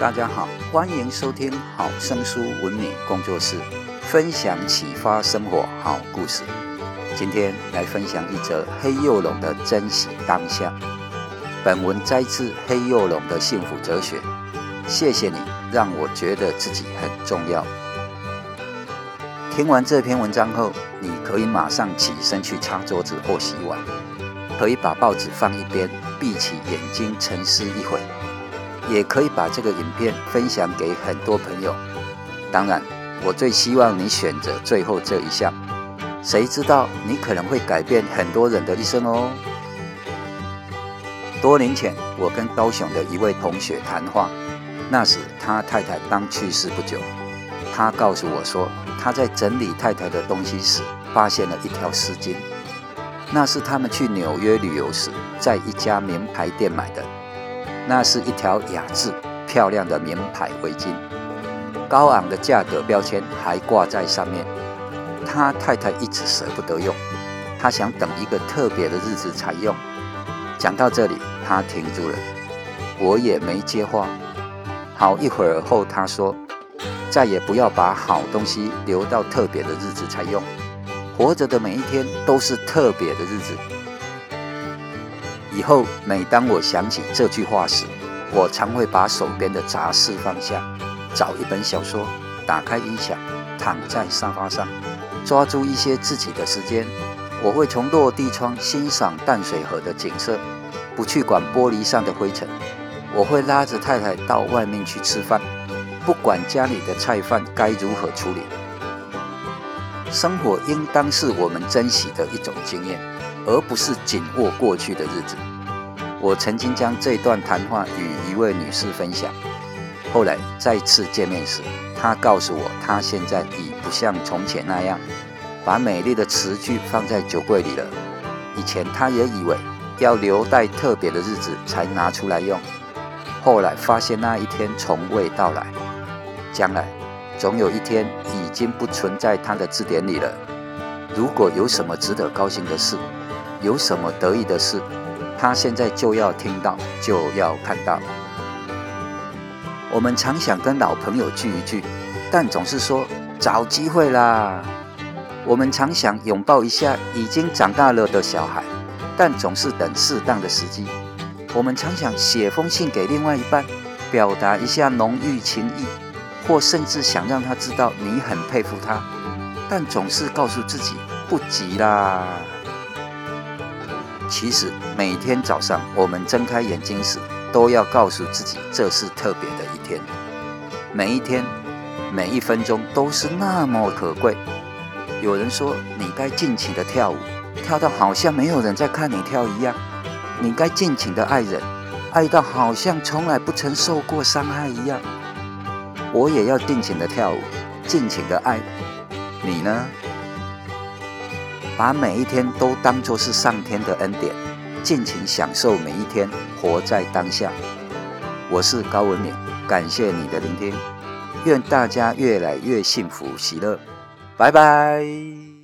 大家好，欢迎收听好声书文明工作室分享启发生活好故事。今天来分享一则黑幼龙的珍惜当下。本文摘自黑幼龙的幸福哲学。谢谢你，让我觉得自己很重要。听完这篇文章后，你可以马上起身去擦桌子或洗碗，可以把报纸放一边，闭起眼睛沉思一会。也可以把这个影片分享给很多朋友。当然，我最希望你选择最后这一项。谁知道你可能会改变很多人的一生哦。多年前，我跟高雄的一位同学谈话，那时他太太刚去世不久。他告诉我说，他在整理太太的东西时，发现了一条丝巾，那是他们去纽约旅游时，在一家名牌店买的。那是一条雅致、漂亮的名牌围巾，高昂的价格标签还挂在上面。他太太一直舍不得用，他想等一个特别的日子才用。讲到这里，他停住了，我也没接话。好一会儿后，他说：“再也不要把好东西留到特别的日子才用，活着的每一天都是特别的日子。”以后，每当我想起这句话时，我常会把手边的杂事放下，找一本小说，打开音响，躺在沙发上，抓住一些自己的时间。我会从落地窗欣赏淡水河的景色，不去管玻璃上的灰尘。我会拉着太太到外面去吃饭，不管家里的菜饭该如何处理。生活应当是我们珍惜的一种经验，而不是紧握过去的日子。我曾经将这段谈话与一位女士分享，后来再次见面时，她告诉我，她现在已不像从前那样把美丽的词句放在酒柜里了。以前她也以为要留待特别的日子才拿出来用，后来发现那一天从未到来，将来总有一天已经不存在他的字典里了。如果有什么值得高兴的事，有什么得意的事，他现在就要听到，就要看到。我们常想跟老朋友聚一聚，但总是说找机会啦。我们常想拥抱一下已经长大了的小孩，但总是等适当的时机。我们常想写封信给另外一半，表达一下浓郁情谊，或甚至想让他知道你很佩服他，但总是告诉自己不急啦。其实每天早上我们睁开眼睛时，都要告诉自己这是特别的一天。每一天，每一分钟都是那么可贵。有人说你该尽情的跳舞，跳到好像没有人在看你跳一样。你该尽情的爱人，爱到好像从来不曾受过伤害一样。我也要尽情的跳舞，尽情的爱。你呢？把每一天都当作是上天的恩典，尽情享受每一天，活在当下。我是高文敏，感谢你的聆听，愿大家越来越幸福喜乐，拜拜。